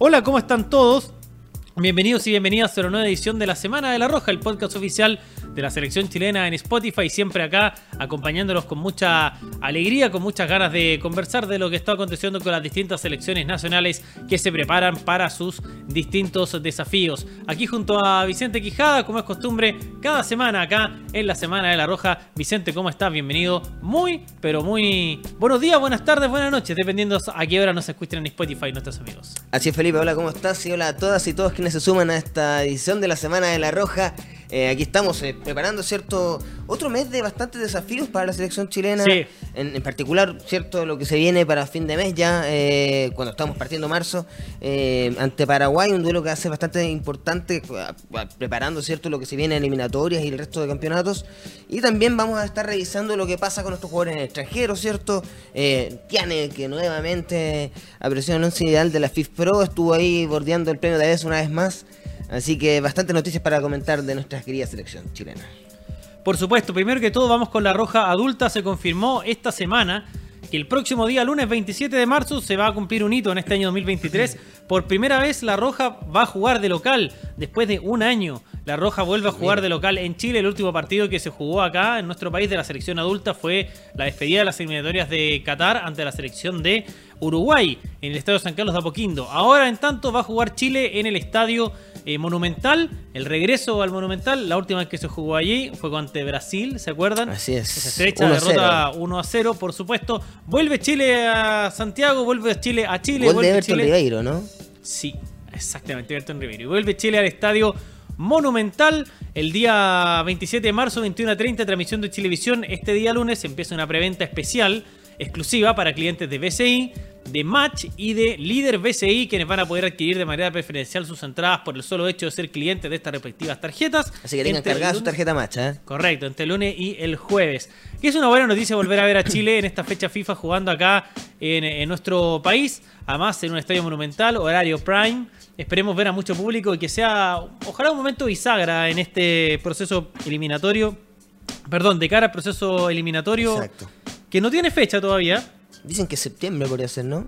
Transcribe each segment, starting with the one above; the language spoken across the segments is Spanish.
Hola, ¿cómo están todos? Bienvenidos y bienvenidas a la nueva edición de la Semana de la Roja, el podcast oficial de la selección chilena en Spotify, siempre acá acompañándolos con mucha alegría, con muchas ganas de conversar de lo que está aconteciendo con las distintas selecciones nacionales que se preparan para sus distintos desafíos. Aquí junto a Vicente Quijada, como es costumbre, cada semana acá en la Semana de la Roja. Vicente, ¿cómo estás? Bienvenido. Muy, pero muy buenos días, buenas tardes, buenas noches, dependiendo a qué hora nos escuchen en Spotify nuestros amigos. Así es, Felipe. Hola, ¿cómo estás? Y hola a todas y todos quienes se suman a esta edición de la Semana de la Roja. Eh, aquí estamos eh, preparando, ¿cierto? Otro mes de bastantes desafíos para la selección chilena. Sí. En, en particular, ¿cierto? Lo que se viene para fin de mes ya, eh, cuando estamos partiendo marzo, eh, ante Paraguay, un duelo que hace bastante importante, a- a- preparando, ¿cierto? Lo que se viene en eliminatorias y el resto de campeonatos. Y también vamos a estar revisando lo que pasa con estos jugadores extranjeros, ¿cierto? Eh, Tiane, que nuevamente apareció en el once ideal de la FIF Pro, estuvo ahí bordeando el premio de vez una vez más. Así que bastantes noticias para comentar de nuestra querida selección chilena. Por supuesto, primero que todo vamos con la roja adulta. Se confirmó esta semana que el próximo día, lunes 27 de marzo, se va a cumplir un hito en este año 2023. Por primera vez la roja va a jugar de local. Después de un año, la roja vuelve a jugar de local en Chile. El último partido que se jugó acá en nuestro país de la selección adulta fue la despedida de las eliminatorias de Qatar ante la selección de Uruguay en el Estadio San Carlos de Apoquindo. Ahora, en tanto, va a jugar Chile en el Estadio eh, Monumental. El regreso al Monumental, la última vez que se jugó allí fue ante Brasil, ¿se acuerdan? Así es. Esa estrecha 1-0. derrota 1 a 0, por supuesto. Vuelve Chile a Santiago, vuelve Chile a Chile, Gol de vuelve Everton Chile. Ribeiro, ¿no? Sí, exactamente, Everton Ribeiro. Y vuelve Chile al estadio Monumental el día 27 de marzo, 21 a 30, transmisión de Chilevisión. Este día lunes empieza una preventa especial, exclusiva para clientes de BCI, de Match y de Líder BCI, quienes van a poder adquirir de manera preferencial sus entradas por el solo hecho de ser clientes de estas respectivas tarjetas. Así que tengan cargada su tarjeta macha, ¿eh? Correcto, entre el lunes y el jueves. Y es una buena noticia volver a ver a Chile en esta fecha FIFA jugando acá en, en nuestro país. Además, en un estadio monumental, horario prime. Esperemos ver a mucho público y que sea, ojalá, un momento bisagra en este proceso eliminatorio. Perdón, de cara al proceso eliminatorio Exacto. Que no tiene fecha todavía. Dicen que septiembre podría ser, ¿no?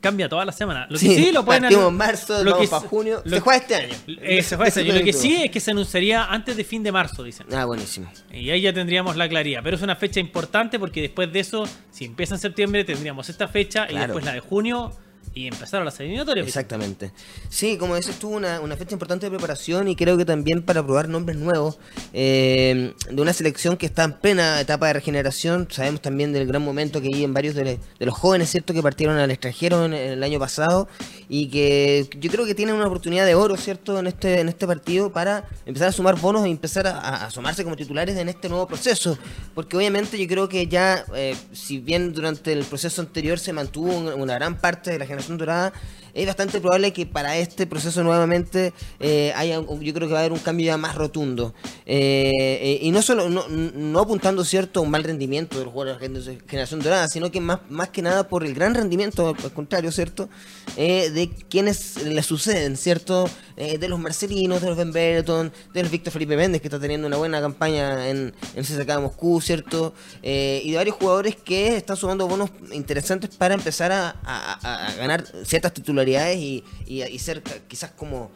Cambia toda la semana. Lo que sí, lo pueden en marzo, lo que para junio. lo- Se juega este año. Eh, se juega este año. Lo que sí es que se anunciaría antes de fin de marzo, dicen. Ah, buenísimo. Y ahí ya tendríamos la claridad. Pero es una fecha importante porque después de eso, si empieza en septiembre, tendríamos esta fecha y después la de junio y empezaron las eliminatorias. Exactamente. Sí, como dices tú, una, una fecha importante de preparación y creo que también para probar nombres nuevos eh, de una selección que está en plena etapa de regeneración. Sabemos también del gran momento que hay en varios de, le- de los jóvenes, ¿cierto?, que partieron al extranjero en, en el año pasado y que yo creo que tienen una oportunidad de oro, ¿cierto?, en este, en este partido para empezar a sumar bonos e empezar a, a asomarse como titulares en este nuevo proceso. Porque obviamente yo creo que ya, eh, si bien durante el proceso anterior se mantuvo un- una gran parte de la generación dorada, es bastante probable que para este proceso nuevamente eh, haya, yo creo que va a haber un cambio ya más rotundo. Eh, eh, y no solo, no, no apuntando cierto a un mal rendimiento de los jugadores de la generación dorada, sino que más, más que nada por el gran rendimiento, al contrario, ¿cierto? Eh, de quienes le suceden, ¿cierto? De los Marcelinos, de los Ben Brereton, de los Víctor Felipe Méndez, que está teniendo una buena campaña en, en de Moscú, ¿cierto? Y de varios jugadores que están sumando bonos interesantes para empezar a- a- a ganar ciertas titularidades y, y- y ser quizás como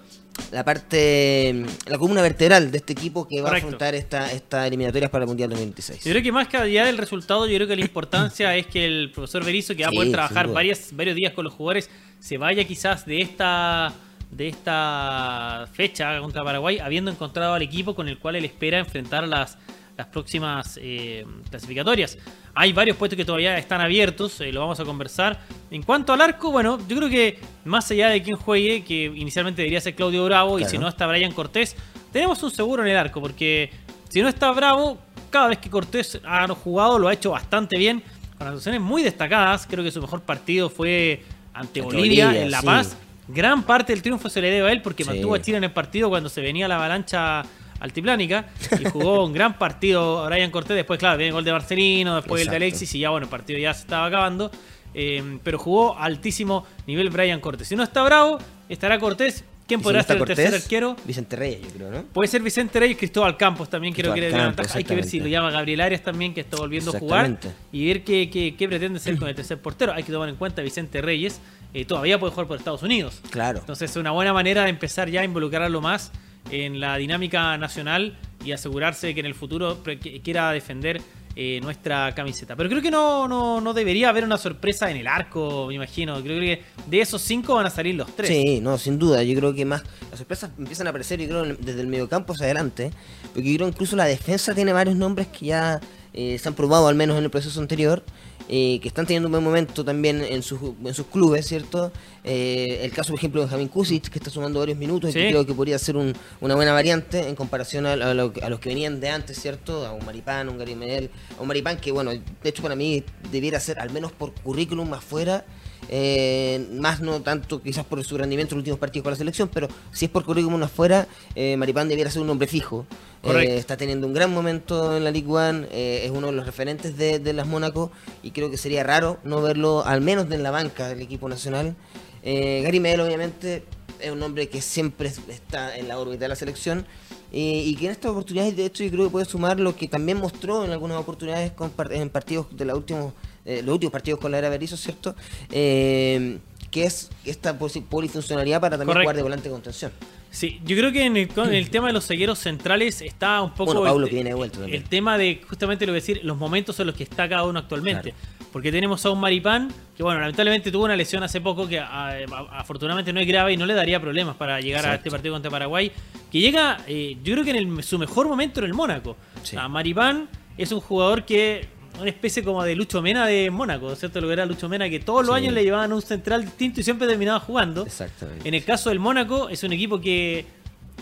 la parte, la columna vertebral de este equipo que va Correcto. a afrontar esta, esta eliminatorias para el Mundial 2026. Yo creo que más que allá del resultado, yo creo que la importancia es que el profesor Berizzo, que va a poder trabajar varias, varios días con los jugadores, se vaya quizás de esta de esta fecha contra Paraguay, habiendo encontrado al equipo con el cual él espera enfrentar las, las próximas eh, clasificatorias. Hay varios puestos que todavía están abiertos, eh, lo vamos a conversar. En cuanto al arco, bueno, yo creo que más allá de quién juegue, que inicialmente debería ser Claudio Bravo, y si no está Brian Cortés, tenemos un seguro en el arco, porque si no está Bravo, cada vez que Cortés ha jugado lo ha hecho bastante bien, con actuaciones muy destacadas. Creo que su mejor partido fue ante Bolivia, Bolivia, en La sí. Paz. Gran parte del triunfo se le debe a él porque Sí. mantuvo a Chile en el partido cuando se venía la avalancha altiplánica y jugó un gran partido Brian Cortés. Después, claro, viene el gol de Marcelino, después el de. Alexis y ya, bueno, el partido ya se estaba acabando. Eh, pero jugó altísimo nivel Brian Cortés. Si no está bravo, estará Cortés. ¿Quién si podrá no ser el tercer arquero? Vicente Reyes, yo creo, ¿no? Puede ser Vicente Reyes, Cristóbal Campos también quiero que Campos. Hay que ver si lo llama Gabriel Arias también, que está volviendo a jugar. Y ver qué, qué- qué pretende hacer con el tercer portero. Hay que tomar en cuenta a Vicente Reyes. eh, todavía puede jugar por Estados Unidos. Claro. Entonces es una buena manera de empezar ya a involucrarlo más en la dinámica nacional y asegurarse que en el futuro quiera defender eh, nuestra camiseta. Pero creo que no, no, no debería haber una sorpresa en el arco, me imagino. Creo que de esos cinco van a salir los tres. Sí, no, sin duda. Yo creo que más las sorpresas empiezan a aparecer, yo creo, desde el mediocampo hacia adelante. Porque yo creo incluso la defensa tiene varios nombres que ya eh, se han probado, al menos en el proceso anterior, eh, que están teniendo un buen momento también en sus, en sus clubes, ¿cierto? Eh, el caso, por ejemplo, de Benjamín Kusic, que está sumando varios minutos y que creo que podría ser un- una buena variante en comparación a, a lo- a los que venían de antes, ¿cierto? A un Maripán, un Gary Medel, a un Maripán que, bueno, de hecho para mí debiera ser, al menos por currículum más fuera, eh, más no tanto quizás por su rendimiento en los últimos partidos con la selección, pero si es por currículum afuera, eh, Maripán debiera ser un hombre fijo. Eh, está teniendo un gran momento en la League One, eh, es uno de los referentes de, de las Mónaco y creo que sería raro no verlo al menos en la banca del equipo nacional. Gary Medel obviamente es un hombre que siempre es- está en la órbita de la selección eh, y que en estas oportunidades de hecho yo creo que puede sumar lo que también mostró en algunas oportunidades con en partidos de la últimos, eh, los últimos partidos con la era Berizzo, ¿cierto? Eh, que es esta polifuncionalidad para también Correcto. jugar de volante de contención. Sí, yo creo que en el, con el tema de los cegueros centrales está un poco Bueno, Paulo el, que viene de vuelta también. el tema de justamente lo que decir, los momentos en los que está cada uno actualmente. Porque tenemos a un Maripán que, bueno, lamentablemente tuvo una lesión hace poco que a- a- afortunadamente no es grave y no le daría problemas para llegar a este partido contra Paraguay. Que llega, eh, yo creo que en el- su mejor momento en el Mónaco. Sí. Maripán es un jugador que una especie como de Lucho Mena de Mónaco, ¿cierto? Lo que era Lucho Mena, que todos los Sí. años le llevaban un central distinto y siempre terminaba jugando. Exactamente. En el caso del Mónaco, es un equipo que,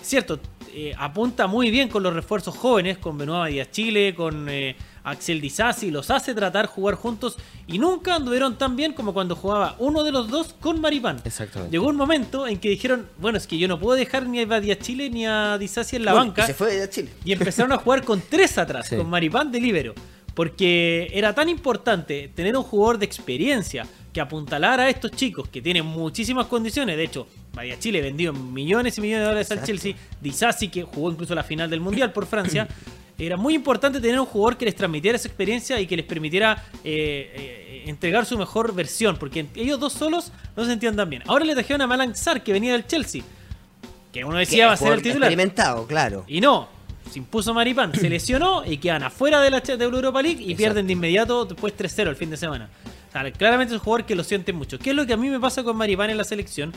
cierto, eh, apunta muy bien con los refuerzos jóvenes, con Benoit Díaz Chile, con eh, Axel Disasi, los hace tratar jugar juntos y nunca anduvieron tan bien como cuando jugaba uno de los dos con Maripán. Exactamente. Llegó un momento en que dijeron, bueno, es que yo no puedo dejar ni a Díaz Chile ni a Disasi en la Bueno, banca. y se fue a Chile. Y empezaron a jugar con tres atrás, Sí. con Maripán de libero. Porque era tan importante tener un jugador de experiencia que apuntalara a estos chicos que tienen muchísimas condiciones. De hecho, María Chile vendió millones y millones de dólares al. Chelsea. Disasi, que jugó incluso la final del Mundial por Francia. Era muy importante tener un jugador que les transmitiera esa experiencia y que les permitiera eh, eh, entregar su mejor versión. Porque ellos dos solos no se sentían tan bien. Ahora le trajeron a Malang Sarr, que venía del Chelsea. Que uno decía va a ser el titular. Experimentado, claro. Y no, se impuso Maripán, se lesionó y quedan afuera de la de Europa League y Exacto. pierden de inmediato después 3-0 el fin de semana. O sea, claramente es un jugador que lo siente mucho. ¿Qué es lo que a mí me pasa con Maripán en la selección?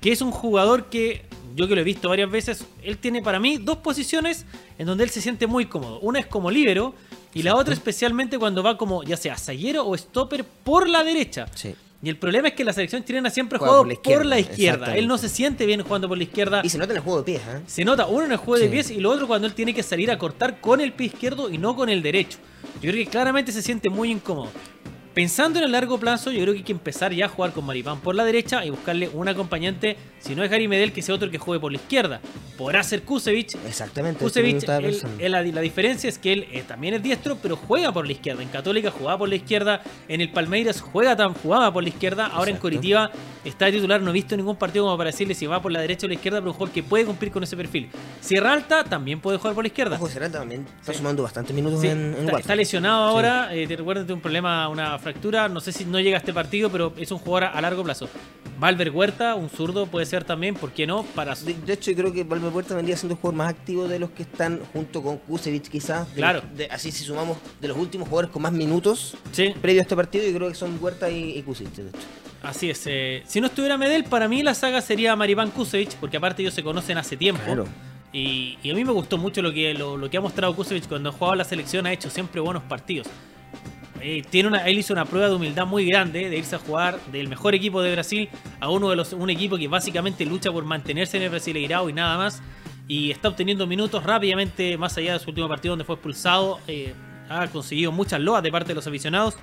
Que es un jugador que, yo que lo he visto varias veces, él tiene para mí dos posiciones en donde él se siente muy cómodo. Una es como líbero y la otra especialmente cuando va como ya sea zaguero o stopper por la derecha. Sí. Y el problema es que la selección chilena siempre Juega jugado por la por la izquierda, izquierda. Él no se siente bien jugando por la izquierda. Y se nota en el juego de pies, ¿eh? Se nota uno en el juego de pies y lo otro cuando él tiene que salir a cortar con el pie izquierdo y no con el derecho. Yo creo que claramente se siente muy incómodo. Pensando en el largo plazo, yo creo que hay que empezar ya a jugar con Maripán por la derecha y buscarle un acompañante, si no es Gary Medel, que sea otro que juegue por la izquierda. Podrá ser Kusevich. Exactamente. Kusevich, él- él- la, la diferencia es que él eh, también es diestro, pero juega por la izquierda. En Católica jugaba por la izquierda, en el Palmeiras juega tan, jugaba por la izquierda, ahora en. Coritiba está de titular. No he visto ningún partido como para decirle si va por la derecha o la izquierda, pero un jugador que puede cumplir con ese perfil. Sierra Alta también puede jugar por la izquierda. Ojo, Serrata también está Sí. sumando bastantes minutos Sí, en, en está, está lesionado ahora, eh, te recuerdo un problema, una fractura, no sé si no llega a este partido, pero es un jugador a, a largo plazo. Valver Huerta, un zurdo, puede ser también, ¿por qué no? Para De, de hecho, yo creo que Valver Puerta vendría siendo el jugador más activo de los que están junto con Kusevich, quizás. De Claro. los- de- así, si sumamos de los últimos jugadores con más minutos Sí, previo a este partido, yo creo que son Huerta y, y Kusevich, de hecho. así es. eh, si no estuviera Medel, para mí la saga sería Maripán Kusevich, porque aparte ellos se conocen hace tiempo. Claro. Y, y a mí me gustó mucho lo que, lo, lo que ha mostrado Kusevich cuando ha jugado la selección, ha hecho siempre buenos partidos. Eh, tiene una, él hizo una prueba de humildad muy grande de irse a jugar del mejor equipo de Brasil a uno de los un equipo que básicamente lucha por mantenerse en el Brasileirao y nada más. Y está obteniendo minutos rápidamente más allá de su último partido donde fue expulsado. Eh, ha conseguido muchas loas de parte de los aficionados.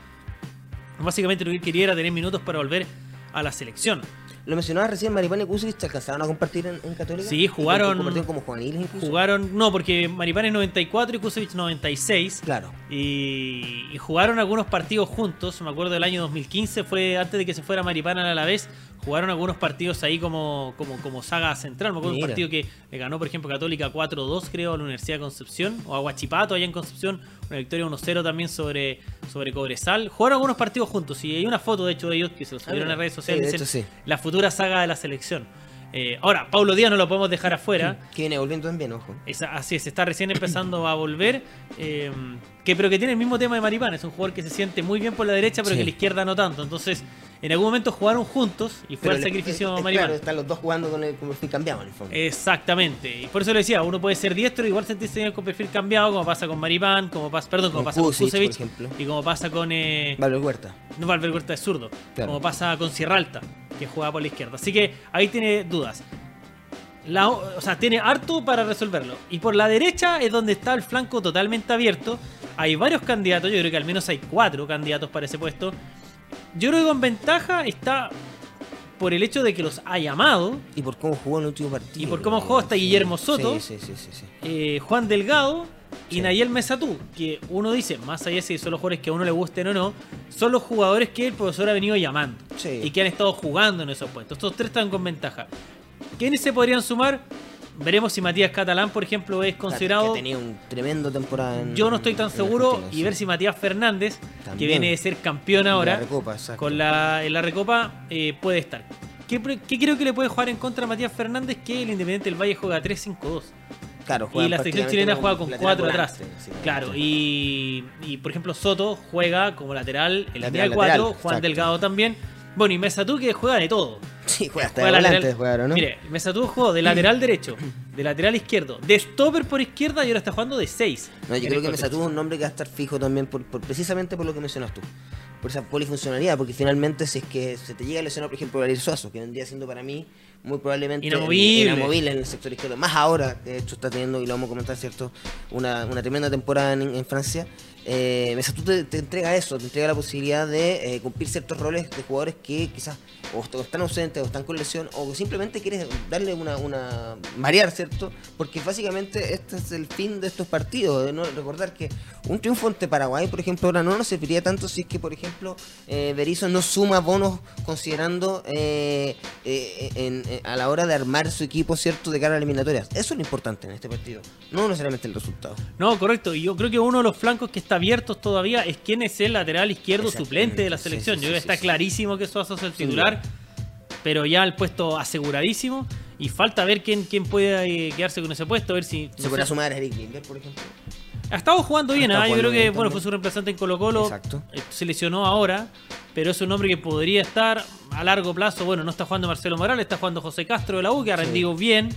Básicamente lo que él quería era tener minutos para volver a la selección Lo mencionaba recién, Maripán y Kusevich, ¿se alcanzaron a compartir en, en Católica? Sí, jugaron- ¿Compartieron como juveniles incluso? jugaron no porque Maripán es 94 y Kusevich 96 Claro. Y, y jugaron algunos partidos juntos. Me acuerdo del año 2015, fue antes de que se fuera Maripán a la vez. Jugaron algunos partidos ahí como, como, como saga central. Me acuerdo un Mira. partido que le ganó, por ejemplo, Católica 4-2, creo, a la Universidad de Concepción, o a Huachipato allá en Concepción, una victoria 1-0 también sobre, sobre Cobresal. Jugaron algunos partidos juntos y hay una foto, de hecho, de ellos que se los subieron mira. en redes Sí, sociales. dicen, hecho, sí. La futura saga de la selección. Eh, ahora, Paulo Díaz no lo podemos dejar afuera. Que viene volviendo también, ojo. Así es, está recién empezando a volver. eh, que, pero que tiene el mismo tema de Maripán. Es un jugador que se siente muy bien por la derecha, pero Sí. que la izquierda no tanto. Entonces, en algún momento jugaron juntos y fue Pero el sacrificio es- Maripán. Claro, están los dos jugando con el, con el fin cambiado en el fondo. Exactamente. Y por eso le decía, uno puede ser diestro y igual sentirse con perfil cambiado, como pasa con Maripán, como pasa, perdón, como Con pasa con por Kusevich, ejemplo. y como pasa con eh, Valver Huerta. no Valver Huerta es zurdo, Claro. como pasa con Sierra Alta, que juega por la izquierda. Así que ahí tiene dudas. La, o sea, tiene harto para resolverlo. Y por la derecha es donde está el flanco totalmente abierto. Hay varios candidatos, yo creo que al menos hay cuatro candidatos para ese puesto. Yo creo que con ventaja está por el hecho de que los ha llamado Y por cómo jugó en el último partido. Y por cómo jugó hasta Guillermo Soto. Sí, sí, sí. eh, Juan Delgado y. Nayel Mesatú, que uno dice, más allá de si son los jugadores que a uno le gusten o no, son los jugadores que el profesor ha venido llamando Sí. y que han estado jugando en esos puestos. Estos tres están con ventaja. ¿Quiénes se podrían sumar? Veremos si Matías Catalán, por ejemplo, es considerado. Que ha un tremendo temporada en Yo no estoy tan seguro y ver si Matías Fernández, que viene de ser campeón ahora, La Recopa, con la, en la Recopa, eh, puede estar. ¿Qué, creo que le puede jugar en contra a Matías Fernández? Que el Independiente del Valle juega 3-5-2. Claro, Y la selección chilena juega con cuatro atrás. sí, claro, y, y, por ejemplo Soto juega como lateral en línea cuatro, lateral, Juan exacto. Delgado también. Bueno, y Mesatú que juega de todo. Sí, juega hasta Juega de volante, lateral- jugaron, ¿no? Mire, Mesatú jugó de lateral derecho, de lateral izquierdo, de stopper por izquierda y ahora está jugando de 6. No, yo creo que Mesatú es un nombre que va a estar fijo también, por, por- precisamente por lo que mencionas tú. Por esa polifuncionalidad, porque finalmente si es que se te llega a lesionar, por ejemplo, Valerio Suazo, que vendría siendo para mí muy probablemente Inamovible. inamovible en el sector izquierdo. Más ahora, que de hecho está teniendo, y lo vamos a comentar, ¿cierto? Una, una tremenda temporada en, en Francia. Eh, Mesatú te, te entrega eso, te entrega la posibilidad de eh, cumplir ciertos roles de jugadores que quizás o, est- o están ausentes o están con lesión o simplemente quieres darle una, una variar, ¿cierto? Porque básicamente este es el fin de estos partidos. de no recordar que un triunfo ante Paraguay, por ejemplo, ahora no nos serviría tanto si es que, por ejemplo, eh, Berizzo no suma bonos considerando eh, eh, en- eh, a la hora de armar su equipo, ¿cierto? De cara a eliminatorias. Eso es lo importante en este partido, no necesariamente el resultado. No, correcto. Y yo creo que uno de los flancos que está abiertos todavía es quién es el lateral izquierdo suplente de la selección. sí, yo creo que está clarísimo que Suazo es el titular, pero ya el puesto aseguradísimo. Y falta ver quién, quién puede eh, quedarse con ese puesto, a ver si... Se podrá sumar a Eric Lindbergh, por ejemplo. Ha estado jugando bien, ¿ah? yo creo que bien bueno, fue su reemplazante en Colo Colo. Exacto. Eh, Se lesionó ahora, pero es un hombre que podría estar a largo plazo. Bueno, no está jugando Marcelo Morales, está jugando José Castro de la U, que ha Sí. rendido bien.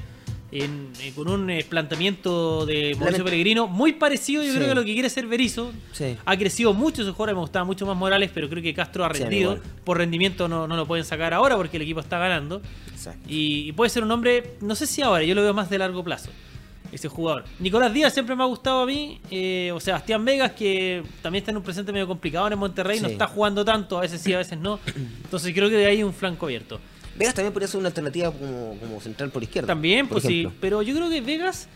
En- eh, con un eh, planteamiento de Mauricio Pellegrino muy parecido, yo Sí. creo que lo que quiere ser Berizzo. Sí. Ha crecido mucho su jugador, me gustaba mucho más Morales, pero creo que Castro ha rendido. Por rendimiento no, no lo pueden sacar ahora porque el equipo está ganando. Y, y puede ser un hombre, no sé si ahora, yo lo veo más de largo plazo, ese jugador. Nicolás Díaz siempre me ha gustado a mí, eh, o Sebastián Vegas, que también está en un presente medio complicado en Monterrey, no está jugando tanto, a veces sí, a veces no. Entonces creo que de ahí un flanco abierto. Vegas también podría ser una alternativa como, como central por izquierda. También, por pues sí, pero yo creo que Vegas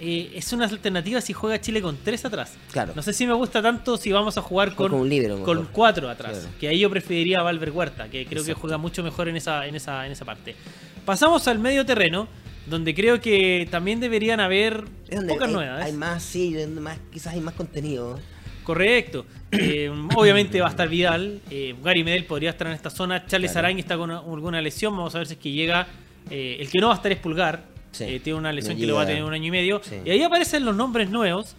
eh, es una alternativa si juega Chile con tres atrás. Claro. No sé si me gusta tanto si vamos a jugar con, con un cuatro atrás. Claro. Que ahí yo preferiría a Valver Huerta, que creo que juega mucho mejor en esa, en esa, en esa parte. Pasamos al medio terreno, donde creo que también deberían haber pocas hay, novedades. hay más, sí, más, quizás hay más contenido. Correcto. Eh, obviamente va a estar Vidal. Eh, Gary Medel podría estar en esta zona. Charles Claro. Está con una- alguna lesión. Vamos a ver si es que llega. eh, el que no va a estar es Pulgar. Sí. Eh, tiene una lesión No que lo va a tener un año y medio. Sí. Y ahí aparecen los nombres nuevos.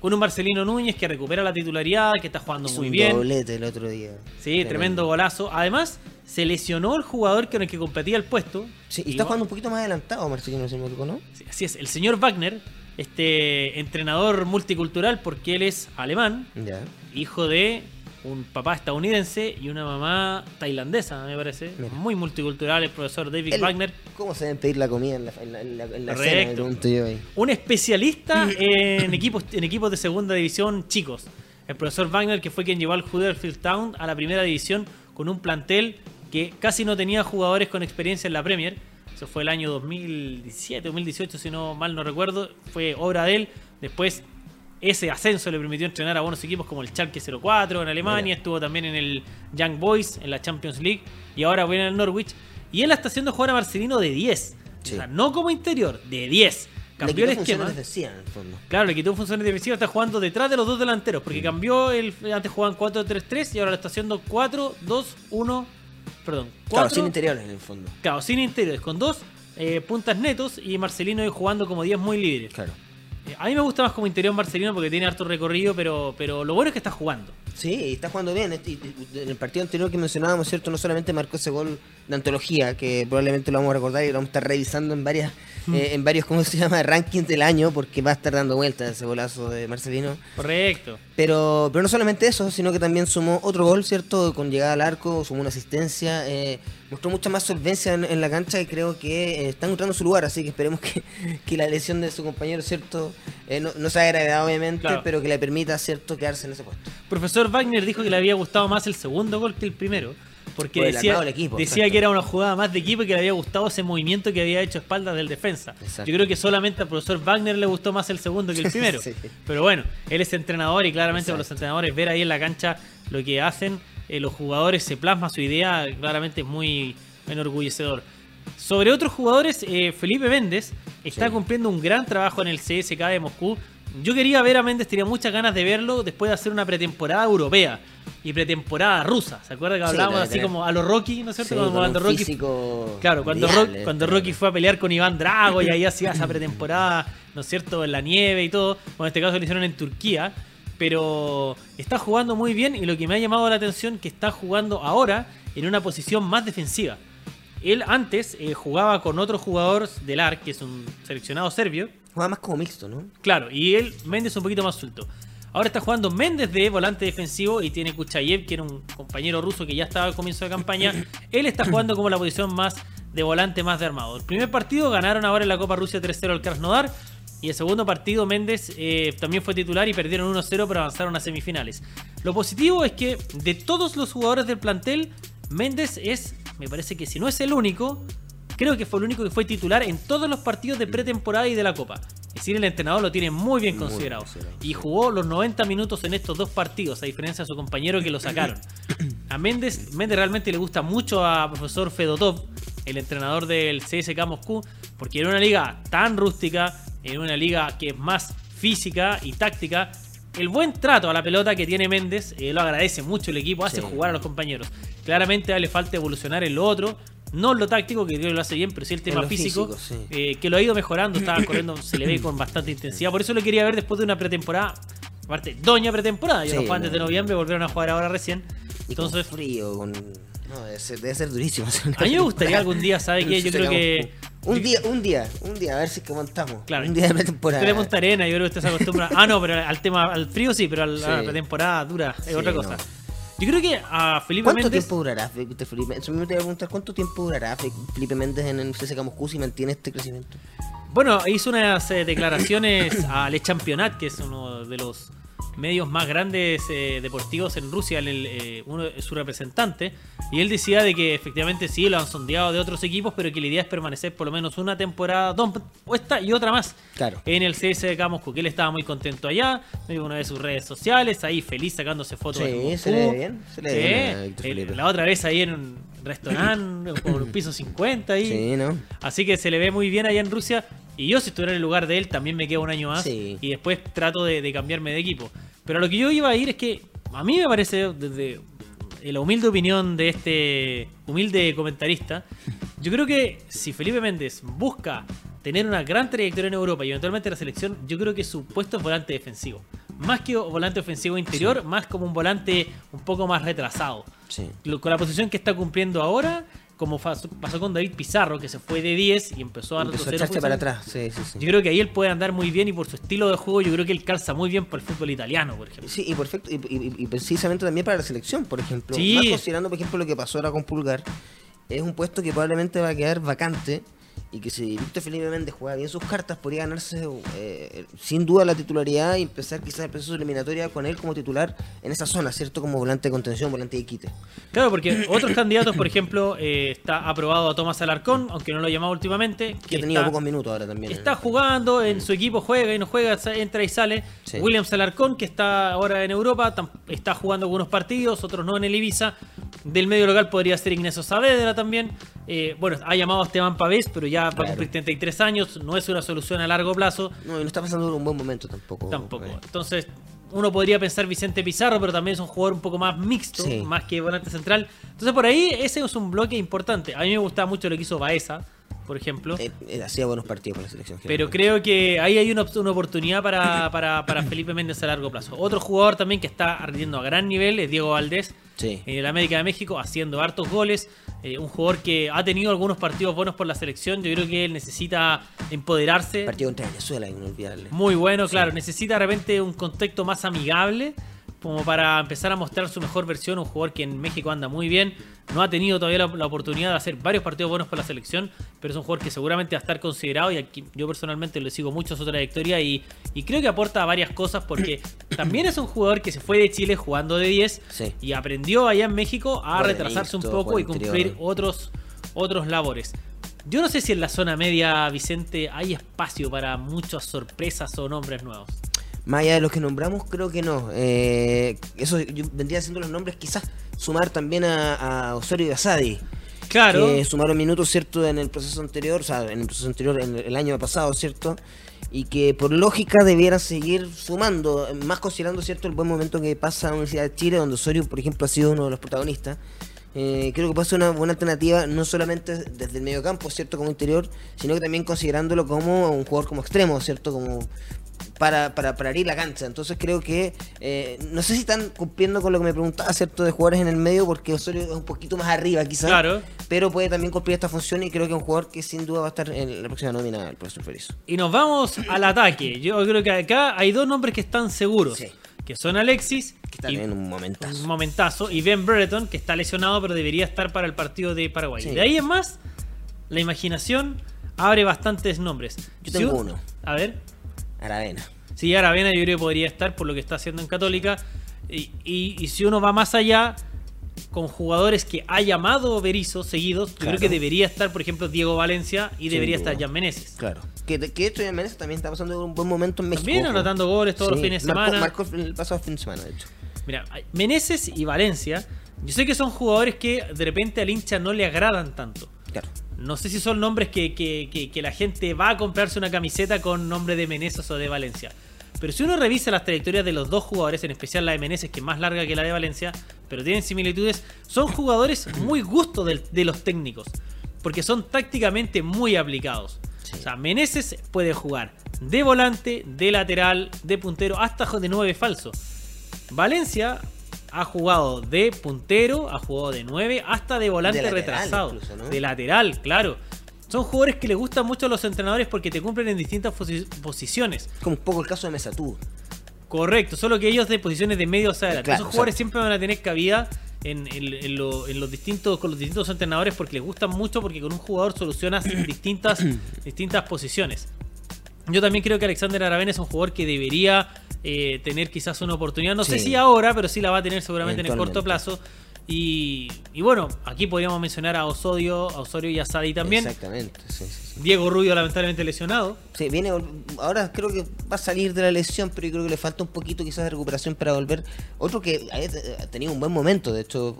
con un Marcelino Núñez que recupera la titularidad, que está jugando Hizo muy un bien. doblete el otro día. Sí, tremendo. golazo. Además, se lesionó el jugador con el que competía el puesto. Sí, y está jugando un poquito más adelantado, Marcelino, si no me equivoco, ¿no? Sí, Así es, el señor Wagner, este entrenador multicultural, porque él es alemán, hijo de un papá estadounidense y una mamá tailandesa, me parece. Mira. Muy multicultural, el profesor David Wagner. ¿Cómo se deben pedir la comida en la, en la, la, cena? Yo ahí. Un especialista en equipos, en equipos de segunda división chicos. El profesor Wagner, que fue quien llevó al Huddersfield Town a la primera división con un plantel que casi no tenía jugadores con experiencia en la Premier. Eso fue el año 2017, 2018, si no mal no recuerdo. Fue obra de él. Después ese ascenso le permitió entrenar a buenos equipos como el Schalke 04 en Alemania, estuvo también en el Young Boys en la Champions League y ahora viene al Norwich. Y él está haciendo jugar a Marcelino de 10. O sea, no como interior, de 10. Cambió el esquema. Claro, le quitó funciones defensivas, está jugando detrás de los dos delanteros, porque mm. cambió el antes jugaban 4-3-3 y ahora lo está haciendo 4-2-1, perdón, 4, claro, sin interiores en el fondo. Claro, sin interiores, con dos eh, puntas netos y Marcelino ahí jugando como 10 muy libres. Claro. Eh, a mí me gusta más como interior Marcelino porque tiene harto recorrido, pero, pero lo bueno es que está jugando. Sí, está jugando bien. Este, en el partido anterior que mencionábamos, ¿cierto? No solamente marcó ese gol de antología, que probablemente lo vamos a recordar y lo vamos a estar revisando en varias mm. eh, en varios, ¿cómo se llama?, rankings del año, porque va a estar dando vueltas ese golazo de Marcelino. Correcto. Pero, pero no solamente eso, sino que también sumó otro gol, ¿cierto?, con llegada al arco, sumó una asistencia, eh, mostró mucha más solvencia en, la cancha y creo que está encontrando su lugar, así que esperemos que, que la lesión de su compañero, ¿cierto?, no, no se haya agravado obviamente, pero que le permita, ¿cierto?, quedarse en ese puesto. Profesor Wagner dijo que le había gustado más el segundo gol que el primero. Porque decía, decía que era una jugada más de equipo y que le había gustado ese movimiento que había hecho espaldas del defensa. Yo creo que solamente al profesor Wagner le gustó más el segundo que el primero. Pero bueno, él es entrenador y claramente para los entrenadores ver ahí en la cancha lo que hacen eh, los jugadores, se plasma su idea, claramente es muy enorgullecedor. Sobre otros jugadores, eh, Felipe Méndez está cumpliendo un gran trabajo en el CSK de Moscú yo quería ver a Méndez, tenía muchas ganas de verlo después de hacer una pretemporada europea y pretemporada rusa. ¿Se acuerda que hablábamos así como a los Rocky, ¿no es cierto? cuando Rocky. Claro, cuando, cuando Rocky fue a pelear con Iván Drago y ahí hacía esa pretemporada, ¿no es cierto? En la nieve y todo. Bueno, en este caso lo hicieron en Turquía. Pero está jugando muy bien y lo que me ha llamado la atención que está jugando ahora en una posición más defensiva. Él antes eh, jugaba con otro jugador del ARC, que es un seleccionado serbio, Juega más como mixto, ¿no? Claro, y él, Méndez, un poquito más suelto. Ahora está jugando Méndez de volante defensivo y tiene Kuchayev, que era un compañero ruso que ya estaba al comienzo de campaña. Él está jugando como la posición más de volante, más de armado. El primer partido ganaron ahora en la Copa Rusia 3-0 al Krasnodar. Y el segundo partido Méndez eh, también fue titular y perdieron 1-0 pero avanzaron a semifinales. Lo positivo es que de todos los jugadores del plantel, Méndez es, me parece que si no es el único, Creo que fue el único que fue titular en todos los partidos de pretemporada y de la Copa. Es decir, el entrenador lo tiene muy bien considerado. Y jugó los 90 minutos en estos dos partidos, a diferencia de su compañero que lo sacaron. A Méndez, Méndez realmente le gusta mucho a profesor Fedotov, el entrenador del CSK Moscú, porque en una liga tan rústica, en una liga que es más física y táctica, el buen trato a la pelota que tiene Méndez eh, lo agradece mucho el equipo, hace jugar a los compañeros. Claramente le falta evolucionar en lo otro, no lo táctico, que creo que lo hace bien, pero sí el tema físico, eh, que lo ha ido mejorando, estaba corriendo, se le ve con bastante intensidad. Por eso lo quería ver después de una pretemporada. Aparte, doña pretemporada, ya no antes de noviembre, volvieron a jugar ahora recién. Entonces, frío, con... No, debe ser, debe ser durísimo. A mí me gustaría algún día, ¿sabes qué? Yo creo que... Un día, un día, un día, a ver si es que montamos. Claro. Un día de pretemporada. Punta Arena, yo creo que usted se acostumbra. ah, no, pero al tema, al frío sí, pero a la pretemporada dura, es otra cosa. Yo creo que a Felipe ¿Cuánto Méndez. tiempo durará Felipe Méndez? me voy a preguntar cuánto tiempo durará Felipe Méndez en el CSKA Moscú si mantiene este crecimiento. Bueno, hizo unas eh, declaraciones a Le Championat, que es uno de los medios más grandes eh, deportivos en Rusia, el, eh, uno su representante, y él decía de que efectivamente sí lo han sondeado de otros equipos, pero que la idea es permanecer por lo menos una temporada, dos, esta y otra más claro. en el CSK Moscú, que él estaba muy contento allá, una de sus redes sociales, ahí feliz sacándose fotos. Sí, se le ve bien, se le ve bien La otra vez ahí en un restaurante, por un piso 50 ahí. Sí, ¿no? Así que se le ve muy bien allá en Rusia. Y yo, si estuviera en el lugar de él, también me quedo un año más. Y después trato de, cambiarme de equipo. Pero lo que yo iba a ir es que a mí me parece, desde la humilde opinión de este humilde comentarista, yo creo que si Felipe Méndez busca tener una gran trayectoria en Europa y eventualmente la selección, yo creo que su puesto es volante defensivo. Más que volante ofensivo interior, más como un volante un poco más retrasado. Con la posición que está cumpliendo ahora, como pasó con David Pizarro, que se fue de 10 y empezó a retroceder. para atrás. Yo creo que ahí él puede andar muy bien y por su estilo de juego, yo creo que él calza muy bien para el fútbol italiano, por ejemplo. Sí, y, perfecto, y, precisamente también para la selección, por ejemplo. Más considerando, por ejemplo, lo que pasó ahora con Pulgar, es un puesto que probablemente va a quedar vacante y que si Víctor Felipe Méndez juega bien sus cartas, podría ganarse eh, sin duda la titularidad y empezar quizás el proceso eliminatorio con él como titular en esa zona, ¿cierto? Como volante de contención, volante de quite. Claro, porque otros candidatos, por ejemplo, eh, está aprobado a Tomás Alarcón, aunque no lo ha llamado últimamente. Que, ha tenido pocos minutos ahora también. Está jugando, en su equipo juega y no juega, entra y sale. Williams Alarcón, que está ahora en Europa, está jugando algunos partidos, otros no en el Ibiza. Del medio local podría ser Ignacio Saavedra también. Eh, bueno, ha llamado a Esteban Pavés, pero ya va a cumplir 33 años, no es una solución a largo plazo. No, y no está pasando un buen momento tampoco. Tampoco. Entonces, uno podría pensar Vicente Pizarro, pero también es un jugador un poco más mixto, más que volante central. Entonces, por ahí ese es un bloque importante. A mí me gustaba mucho lo que hizo Baeza por ejemplo. Eh, eh, hacía buenos partidos con la selección. Pero creo que ahí hay una, oportunidad para, para, Felipe Méndez a largo plazo. Otro jugador también que está rindiendo a gran nivel es Diego Valdés. En el América de México, haciendo hartos goles. Eh, un jugador que ha tenido algunos partidos buenos por la selección. Yo creo que él necesita empoderarse. Partido contra Venezuela, inolvidable. Muy bueno, claro. Necesita de repente un contexto más amigable como para empezar a mostrar su mejor versión, un jugador que en México anda muy bien, no ha tenido todavía la, oportunidad de hacer varios partidos buenos para la selección, pero es un jugador que seguramente va a estar considerado y aquí yo personalmente le sigo mucho su trayectoria y, y creo que aporta varias cosas porque también es un jugador que se fue de Chile jugando de 10 y aprendió allá en México a retrasarse un poco y cumplir otros, otros labores. Yo no sé si en la zona media, Vicente, hay espacio para muchas sorpresas o nombres nuevos. Más allá de los que nombramos, creo que no. Eh, eso yo vendría siendo los nombres, quizás sumar también a, Osorio y Asadi. Claro. Que sumaron minutos, ¿cierto? En el proceso anterior, o sea, en el proceso anterior, en el año pasado, ¿cierto? Y que por lógica debieran seguir sumando, más considerando, ¿cierto? El buen momento que pasa en la Universidad de Chile, donde Osorio, por ejemplo, ha sido uno de los protagonistas. Eh, creo que puede ser una buena alternativa, no solamente desde el medio campo, ¿cierto? Como interior, sino que también considerándolo como un jugador como extremo, ¿cierto? Como para, para, para abrir la cancha. Entonces creo que, eh, no sé si están cumpliendo con lo que me preguntaba, ¿cierto? De jugadores en el medio, porque Osorio es un poquito más arriba quizás. Claro. Pero puede también cumplir esta función y creo que es un jugador que sin duda va a estar en la próxima nómina del profesor Feliz. Y nos vamos al ataque. Yo creo que acá hay dos nombres que están seguros. Que son Alexis, que está en un momentazo. Un momentazo. Y Ben Brereton, que está lesionado, pero debería estar para el partido de Paraguay. De ahí en más, la imaginación abre bastantes nombres. Yo tengo uno. A ver. Aravena. Sí, Aravena yo creo que podría estar por lo que está haciendo en Católica. Y, si uno va más allá, con jugadores que ha llamado Berizzo seguidos, yo creo que debería estar, por ejemplo, Diego Valencia y debería estar Jan Meneses. Claro. Que, que esto Jan Meneses también está pasando un buen momento en México. También anotando goles todos los fines de semana. Marcó el pasado fin de semana, de hecho. Mira, Meneses y Valencia, yo sé que son jugadores que de repente al hincha no le agradan tanto. Claro. No sé si son nombres que, que, que, la gente va a comprarse una camiseta con nombre de Meneses o de Valencia. Pero si uno revisa las trayectorias de los dos jugadores, en especial la de Meneses, que es más larga que la de Valencia, pero tienen similitudes, son jugadores muy gusto de, los técnicos, porque son tácticamente muy aplicados. O sea, Meneses puede jugar de volante, de lateral, de puntero, hasta de nueve falso. Valencia ha jugado de puntero, ha jugado de 9, hasta de volante retrasado. De lateral, claro. Son jugadores que les gustan mucho a los entrenadores porque te cumplen en distintas posiciones. Como un poco el caso de Mesatú. Correcto, solo que ellos de posiciones de medio o sea, Esos jugadores siempre van a tener cabida en, los distintos, con los distintos entrenadores porque les gustan mucho porque con un jugador solucionas distintas, distintas posiciones. Yo también creo que Alexander Aravena es un jugador que debería eh, tener quizás una oportunidad. No sé si ahora, pero sí la va a tener seguramente en el corto plazo. Y, bueno, aquí podríamos mencionar a Osorio, a Osorio y a Sadi también. Exactamente, sí, Diego Rubio lamentablemente lesionado. Sí, viene, ahora creo que va a salir de la lesión, pero yo creo que le falta un poquito quizás de recuperación para volver. Otro que ha tenido un buen momento, de hecho,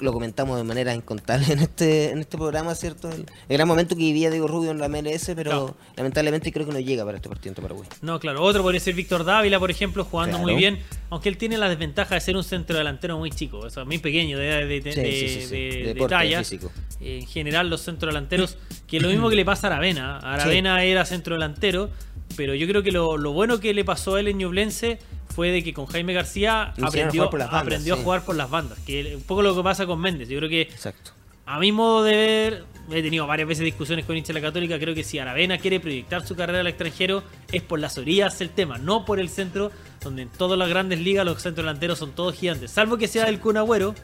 lo comentamos de manera incontable en este, en este programa, ¿cierto? El, gran momento que vivía Diego Rubio en la MLS, pero lamentablemente creo que no llega para este partido en Paraguay. No, claro. Otro podría ser Víctor Dávila, por ejemplo, jugando muy bien, aunque él tiene la desventaja de ser un centro delantero muy chico, o sea, muy pequeño, de, de, talla. En general, los centros delanteros, que lo mismo que le pasa Aravena. Aravena era centro delantero, pero yo creo que lo, bueno que le pasó a él en Ñublense fue de que con Jaime García aprendió, a, aprendió a jugar por las bandas. Que un poco lo que pasa con Méndez. Yo creo que Exacto. A mi modo de ver, he tenido varias veces discusiones con hincha de la Católica. Creo que si Aravena quiere proyectar su carrera al extranjero, es por las orillas el tema, no por el centro, donde en todas las grandes ligas los centros delanteros son todos gigantes. Salvo que sea el Kun Agüero,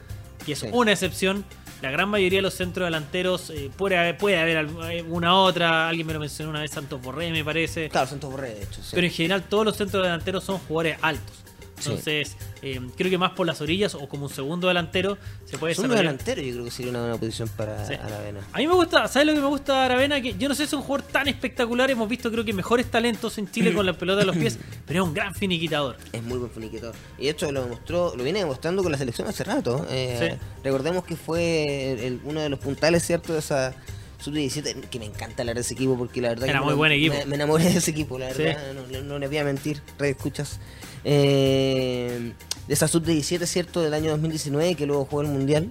que es una excepción, la gran mayoría de los centros delanteros eh, puede, haber, puede haber una otra, alguien me lo mencionó una vez, Santos Borré me parece. Claro, Santos Borré, de hecho. Pero en general todos los centros delanteros son jugadores altos. Entonces, eh, creo que más por las orillas o como un segundo delantero se puede Segundo delantero yo creo que sería una buena posición para Aravena. A mí me gusta, ¿sabes lo que me gusta de Aravena? Que yo no sé si es un jugador tan espectacular, hemos visto creo que mejores talentos en Chile con la pelota de los pies, pero es un gran finiquitador. Es muy buen finiquitador. Y esto lo demostró, lo viene demostrando con la selección hace rato. Eh, recordemos que fue uno de los puntales, ¿cierto? De esa sub-17, que me encanta hablar de ese equipo porque la verdad Era que muy me, buen equipo. Me, enamoré de ese equipo, la verdad, no, no, les voy a mentir, red escuchas. Eh, de esa sub-17, ¿cierto? Del año 2019, que luego jugó el Mundial.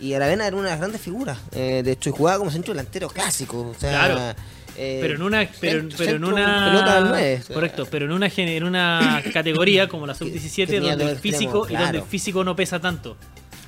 Y Aravena era una de las grandes figuras. Eh, de hecho, jugaba como centro delantero clásico. O sea, claro. Eh, pero en una pero, pero en una correcto pero en una en una categoría como la sub 17 donde el físico y donde el físico no pesa tanto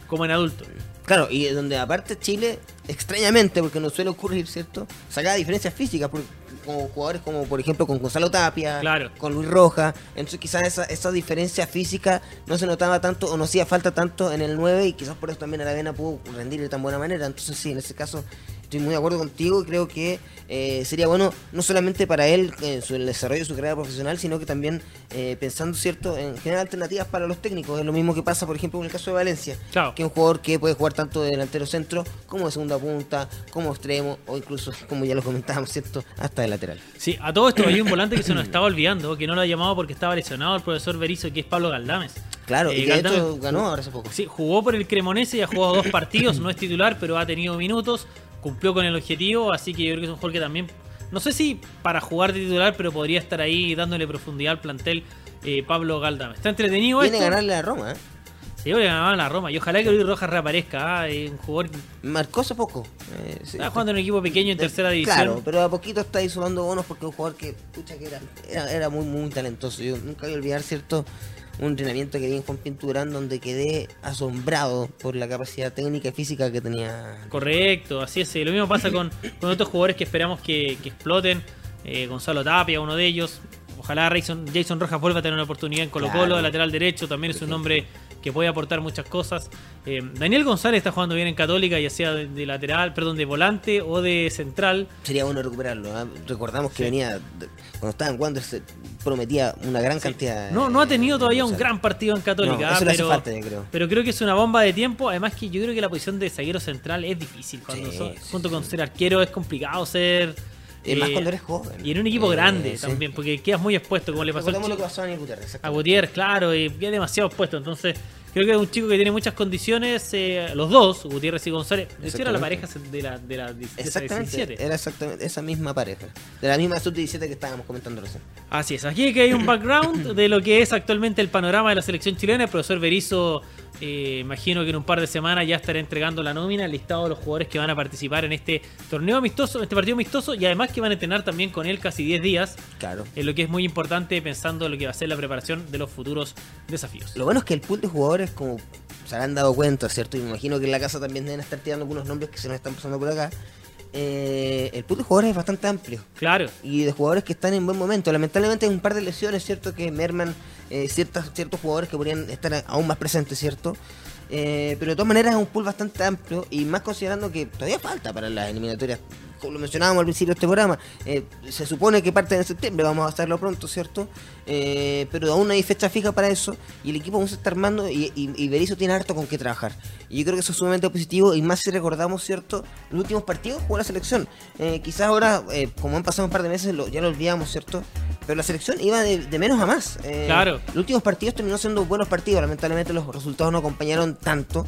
como en adulto claro y donde aparte Chile extrañamente porque no suele ocurrir cierto sacaba diferencias físicas porque como jugadores como por ejemplo con Gonzalo Tapia, con Luis Roja. Entonces quizás esa, esa diferencia física no se notaba tanto o no hacía falta tanto en el 9 y quizás por eso también Aravena pudo rendir de tan buena manera. Entonces sí, en ese caso estoy muy de acuerdo contigo y creo que eh, sería bueno no solamente para él en su, el desarrollo de su carrera profesional, sino que también eh, pensando cierto en generar alternativas para los técnicos. Es lo mismo que pasa, por ejemplo, en el caso de Valencia, que es un jugador que puede jugar tanto de delantero centro como de segunda punta, como extremo o incluso, como ya lo comentábamos, cierto, hasta de lateral. Sí, a todo esto hay un volante que se nos estaba olvidando, que no lo ha llamado porque estaba lesionado el profesor Berizo, que es Pablo Galdames. Claro, y eh, de hecho ganó ahora hace poco. Sí, jugó por el Cremonese y ha jugado dos partidos, no es titular, pero ha tenido minutos cumplió con el objetivo, así que yo creo que es un jugador que también, no sé si para jugar de titular, pero podría estar ahí dándole profundidad al plantel eh, Pablo Galdame. Está entretenido Viene a ganarle a Roma, ¿eh? Sí, a ganar a Roma. Y ojalá que Luis Rojas reaparezca. ¿ah? un jugador. Marcó hace poco. Eh, está jugando en un equipo pequeño en tercera división. Claro, pero a poquito está ahí sumando bonos porque es un jugador que, pucha, que era, era, era muy, muy talentoso. Yo nunca voy a olvidar, ¿cierto? Un entrenamiento que vi en Juan Pinturán donde quedé asombrado por la capacidad técnica y física que tenía. Correcto, así es. Lo mismo pasa con, con otros jugadores que esperamos que, exploten. Eh, Gonzalo Tapia, uno de ellos. Ojalá Jason, Jason Rojas vuelva a tener una oportunidad en Colo Colo, de lateral derecho, también es un nombre que puede aportar muchas cosas. Eh, Daniel González está jugando bien en Católica, ya sea de, lateral, perdón, de volante o de central. Sería bueno recuperarlo. ¿ah? Recordamos que venía, cuando estaba en Wander, se prometía una gran cantidad. No, no ha tenido todavía un gran partido en Católica, ¿ah? pero, creo. pero creo que es una bomba de tiempo. Además que yo creo que la posición de zaguero central es difícil. Cuando junto con ser arquero es complicado ser y más eh, cuando eres joven. Y en un equipo eh, grande también, porque quedas muy expuesto, como le pasó a, lo que pasó a, Gutiérrez, a Gutiérrez. claro, y queda demasiado expuesto. Entonces, creo que es un chico que tiene muchas condiciones, eh, los dos, Gutiérrez y González. Esa era la pareja de la, de la, exactamente, Era exactamente esa misma pareja. De la misma sub-17 que estábamos comentando recién. Así es, aquí que hay un background de lo que es actualmente el panorama de la selección chilena. El profesor Berizo eh, imagino que en un par de semanas ya estaré entregando la nómina, el listado de los jugadores que van a participar en este torneo amistoso, este partido amistoso, y además que van a entrenar también con él casi 10 días. Claro. En lo que es muy importante pensando en lo que va a ser la preparación de los futuros desafíos. Lo bueno es que el pool de jugadores, como se han dado cuenta, ¿cierto? Y me imagino que en la casa también deben estar tirando algunos nombres que se nos están pasando por acá. Eh, el pool de jugadores es bastante amplio. Claro. Y de jugadores que están en buen momento. Lamentablemente hay un par de lesiones, ¿cierto? Que merman eh, ciertas, ciertos jugadores que podrían estar aún más presentes, ¿cierto? Eh, pero de todas maneras es un pool bastante amplio y más considerando que todavía falta para las eliminatorias lo mencionábamos al principio de este programa, eh, se supone que parte en septiembre, vamos a hacerlo pronto, ¿cierto? Eh, pero aún no hay fecha fija para eso y el equipo aún se está armando y, y, Berizzo tiene harto con qué trabajar. Y yo creo que eso es sumamente positivo y más si recordamos, ¿cierto? Los últimos partidos jugó la selección. Eh, quizás ahora, como han pasado un par de meses, ya lo olvidamos, ¿cierto? Pero la selección iba de, menos a más. claro. Los últimos partidos terminó siendo buenos partidos, lamentablemente los resultados no acompañaron tanto.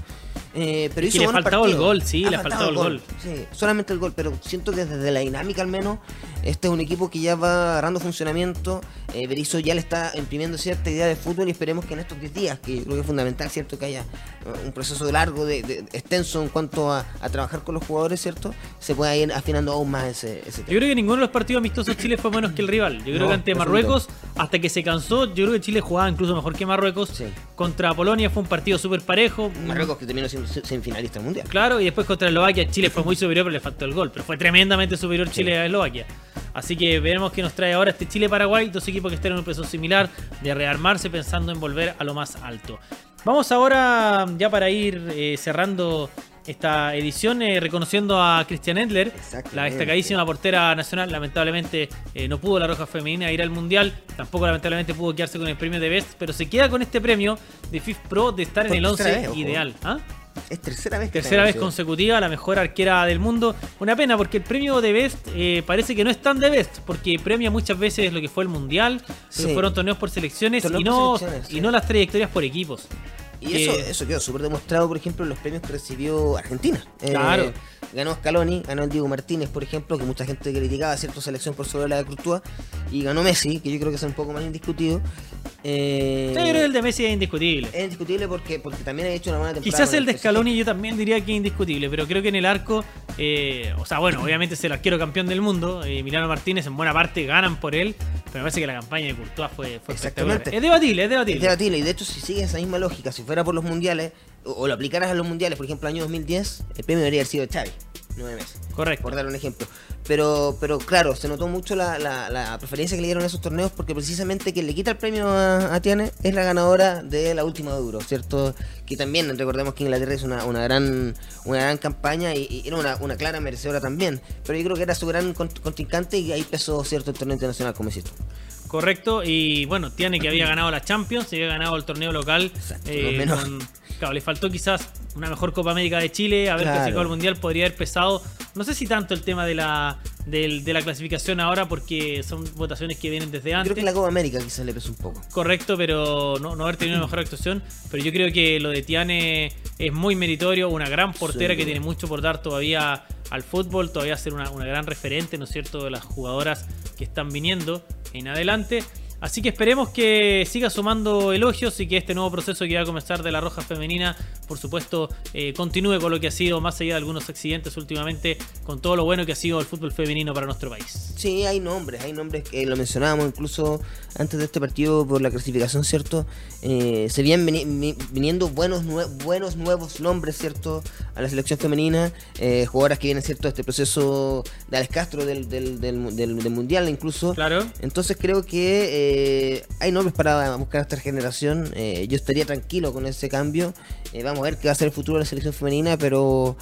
pero hizo y le faltaba el gol, sí, le ha faltado el gol. Sí, solamente el gol, pero siento que desde la dinámica al menos, este es un equipo que ya va agarrando funcionamiento. Eh, Berizzo ya le está imprimiendo cierta idea de fútbol y esperemos que en estos 10 días, que creo que es fundamental, ¿cierto? Que haya uh, un proceso largo, de, extenso en cuanto a, trabajar con los jugadores, ¿cierto? Se pueda ir afinando aún más ese, tema. Yo creo que ninguno de los partidos amistosos Chile fue menos que el rival. Yo creo que ante Marruecos, hasta que se cansó, yo creo que Chile jugaba incluso mejor que Marruecos. Contra Polonia fue un partido súper parejo. Marruecos que terminó siendo semifinalista mundial. Claro, y después contra Eslovaquia Chile fue muy superior, pero le faltó el gol. Pero fue tremendamente superior Chile a Eslovaquia. Así que veremos qué nos trae ahora este Chile-Paraguay, dos equipos que están en un peso similar, de rearmarse pensando en volver a lo más alto. Vamos ahora, ya para ir eh, cerrando esta edición eh, reconociendo a Christian Endler, la destacadísima portera nacional. Lamentablemente eh, no pudo la Roja Femenina ir al Mundial, tampoco lamentablemente pudo quedarse con el premio de Best, pero se queda con este premio de FIF Pro de estar Por en el tercera 11 vez, ojo. ideal. ¿Ah? Es tercera vez que Tercera vez consecutiva, la mejor arquera del mundo. Una pena porque el premio de Best eh, parece que no es tan de Best, porque premia muchas veces lo que fue el Mundial, lo que Sí. fueron torneos por selecciones Torneos y por no, selecciones, y sí. no las trayectorias por equipos. Y que- eso, eso quedó súper demostrado, por ejemplo, en los premios que recibió Argentina. Eh, Claro. Ganó Scaloni, ganó el Diego Martínez, por ejemplo, que mucha gente criticaba a cierta selección por sobre la de Courtois. Y ganó Messi, que yo creo que es un poco más indiscutido. Eh, Yo creo que el de Messi es indiscutible. Es indiscutible porque, porque también ha hecho una buena temporada. Quizás el de. Scaloni yo también diría que es indiscutible, pero creo que en el arco, eh, o sea, bueno, obviamente es el arquero campeón del mundo, eh, Milano Martínez en buena parte ganan por él, pero me parece que la campaña de Courtois fue, fue Exactamente. Es debatible, es debatible. Es debatible, y de hecho, si sigue esa misma lógica, si fuera por los mundiales, o, lo aplicaras a los mundiales, por ejemplo, año 2010, el premio debería haber sido Xavi, nueve meses. Correcto. por dar un ejemplo. Pero, pero claro, se notó mucho la, la- la preferencia que le dieron a esos torneos porque precisamente quien le quita el premio a, a Tiane es la ganadora de la última Euro, ¿cierto? Que también recordemos que Inglaterra hizo una, una gran una gran campaña y, y era una, una clara merecedora también. Pero yo creo que era su gran cont- contrincante y ahí pesó cierto el torneo internacional, como hiciste. Correcto, y bueno, Tiene que había ganado la Champions, había ganado el torneo local. Exacto, eh, los menores. con- claro, le faltó quizás una mejor Copa América de Chile, haber Claro. clasificado al Mundial podría haber pesado, no sé si tanto el tema de la, de la clasificación ahora, porque son votaciones que vienen desde antes. Creo que la Copa América quizás le pesó un poco. Correcto, pero no, no haber tenido una mejor actuación. Pero yo creo que lo de Tiane es muy meritorio, una gran portera Sí. que tiene mucho por dar todavía al fútbol, todavía ser una, una gran referente, ¿no es cierto?, de las jugadoras que están viniendo en adelante. Así que esperemos que siga sumando elogios y que este nuevo proceso que va a comenzar de la Roja Femenina, por supuesto, eh, continúe con lo que ha sido, más allá de algunos accidentes últimamente, con todo lo bueno que ha sido el fútbol femenino para nuestro país. Sí, hay nombres, hay nombres que lo mencionábamos incluso antes de este partido por la clasificación, ¿cierto? Eh, se vienen vini- vi- viniendo buenos, nue- buenos nuevos nombres, ¿cierto? A la selección femenina, eh, jugadoras que vienen, ¿cierto? Este proceso de Alex Castro del, del, del- del- del Mundial incluso. Claro. Entonces creo que eh, hay nombres para buscar a esta generación. Eh, yo estaría tranquilo con ese cambio. Eh, vamos a ver qué va a ser el futuro de la selección femenina, pero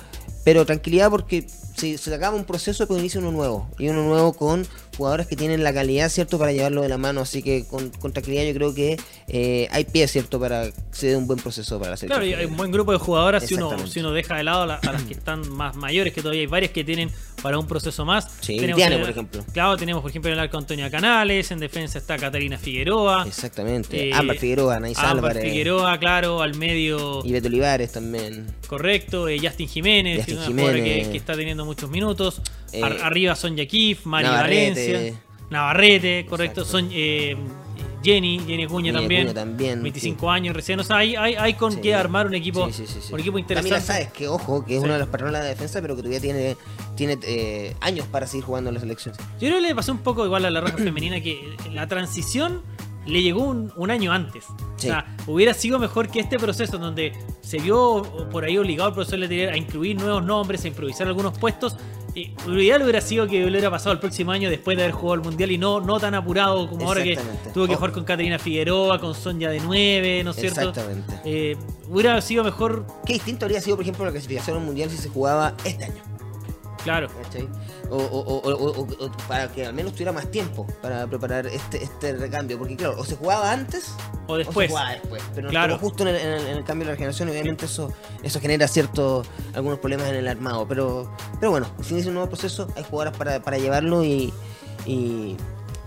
pero tranquilidad porque se, se acaba un proceso pero inicia uno nuevo. Y uno nuevo con jugadores que tienen la calidad, ¿cierto? Para llevarlo de la mano. Así que con, con tranquilidad yo creo que hay pie, ¿cierto? Para se dé un buen proceso para la selección. Claro, y hay un buen grupo de jugadoras si uno, si uno deja de lado a, la- a las que están más mayores, que todavía hay varias que tienen para un proceso más. Sí, Tenemos por ejemplo. Claro, tenemos por ejemplo en el arco Antonia Canales, en defensa está Catalina Figueroa. Exactamente. eh, Ámbar Figueroa, Anaís Álvarez. Figueroa, claro, al medio Y Beto Olivares también. correcto, eh, Justin Jiménez, Justin que es una que, Jiménez. que está teniendo muchos minutos. Eh, Ar- arriba Sonja Kif, Mari Navarrete. Valencia, Navarrete, correcto. Son, eh, Jenny, Jenny Acuña también, también, 25 años recién, o sea, hay, hay, hay con Sí. qué armar un equipo, Sí, un equipo interesante. Sáez, que ojo, que es una de las patronas de la defensa, pero que todavía tiene, tiene eh, años para seguir jugando en la selección. Yo creo que le pasó un poco igual a la roja femenina que la transición le llegó un, un año antes. Sí. O sea, hubiera sido mejor que este proceso en donde se vio por ahí obligado el profesor Letelier a incluir nuevos nombres, a improvisar algunos puestos. Y lo ideal hubiera sido que hubiera pasado el próximo año después de haber jugado el mundial y no, no tan apurado como ahora que tuvo que Oh. jugar con Caterina Figueroa, con Sonja de 9, ¿no es cierto? Exactamente. Eh, hubiera sido mejor, Qué distinto habría sido, por ejemplo, la clasificación al mundial si se jugaba este año. Claro. O, o- o- o- o- o para que al menos tuviera más tiempo para preparar este, este recambio. Porque, claro, o se jugaba antes O o después. se jugaba después. Pero Claro. justo en el, en el- cambio de la generación, obviamente eso, eso genera ciertos algunos problemas en el armado. Pero, pero bueno, si inicia un nuevo proceso, hay jugadoras para, para llevarlo y, y,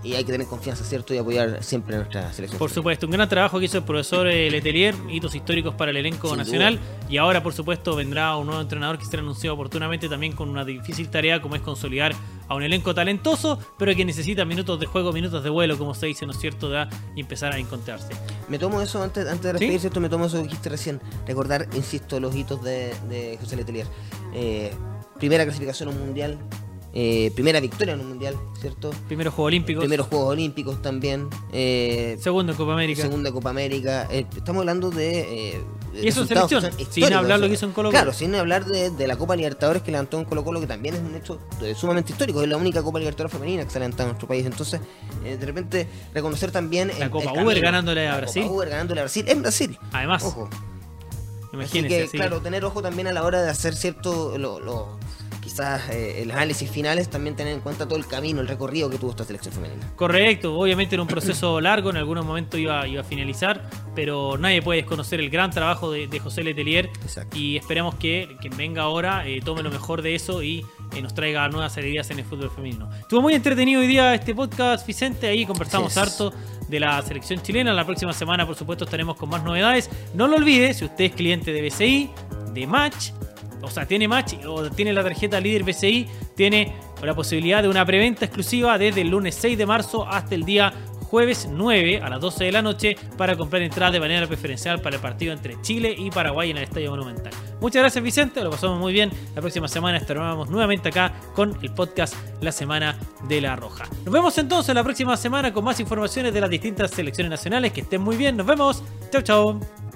y hay que tener confianza, ¿cierto? Y apoyar siempre a nuestra selección. Por supuesto, un gran trabajo que hizo el profesor eh, Letelier, hitos históricos para el elenco Sin nacional. Y ahora, por supuesto, vendrá un nuevo entrenador que será anunciado oportunamente también con una difícil tarea como es consolidar a un elenco talentoso, pero que necesita minutos de juego, minutos de vuelo, como se dice, ¿no es cierto?, da, y empezar a encontrarse. Me tomo eso antes, antes de ¿Sí? despedirse, ¿cierto? Me tomo eso que dijiste recién. Recordar, insisto, los hitos de, de José Letelier. Eh, primera clasificación a un mundial. Eh, primera victoria en un mundial, ¿cierto? Primero Juegos Olímpicos, Primeros Juegos Olímpicos también. eh, segundo en Copa América. segunda Copa América. eh, estamos hablando de. eh, Y eso en resultados selección, sin hablar lo que hizo en Colo-Colo. Claro, sin hablar de, de la Copa Libertadores que levantó en Colo Colo, que también es un hecho eh, sumamente histórico. Es la única Copa Libertadores femenina que se ha levantado en nuestro país. Entonces, de repente, reconocer también. La el- Copa el Uber ganándole a La Brasil. Copa Uber ganándole a Brasil. En Brasil. Además, Ojo. Imagínense, Así que, claro, tener ojo también a la hora de hacer cierto, lo, lo- quizás eh, el análisis finales, también tener en cuenta todo el camino, el recorrido que tuvo esta selección femenina. Correcto, obviamente era un proceso largo, en algunos momentos iba, iba a finalizar, pero nadie puede desconocer el gran trabajo de, de José Letelier Exacto. y esperamos que quien venga ahora eh, tome lo mejor de eso y eh, nos traiga nuevas alegrías en el fútbol femenino. Estuvo muy entretenido hoy día este podcast, Vicente, ahí conversamos harto de la selección chilena. La próxima semana, por supuesto, estaremos con más novedades. No lo olvide, si usted es cliente de BCI, de Match, o sea, tiene Match o tiene la tarjeta líder BCI, tiene la posibilidad de una preventa exclusiva desde el lunes 6 de marzo hasta el día jueves 9 a las 12 de la noche para comprar entradas de manera preferencial para el partido entre Chile y Paraguay en el Estadio Monumental. Muchas gracias Vicente, lo pasamos muy bien. La próxima semana estaremos nuevamente acá con el podcast La Semana de la Roja. Nos vemos entonces la próxima semana con más informaciones de las distintas selecciones nacionales. Que estén muy bien, nos vemos. Chau chau.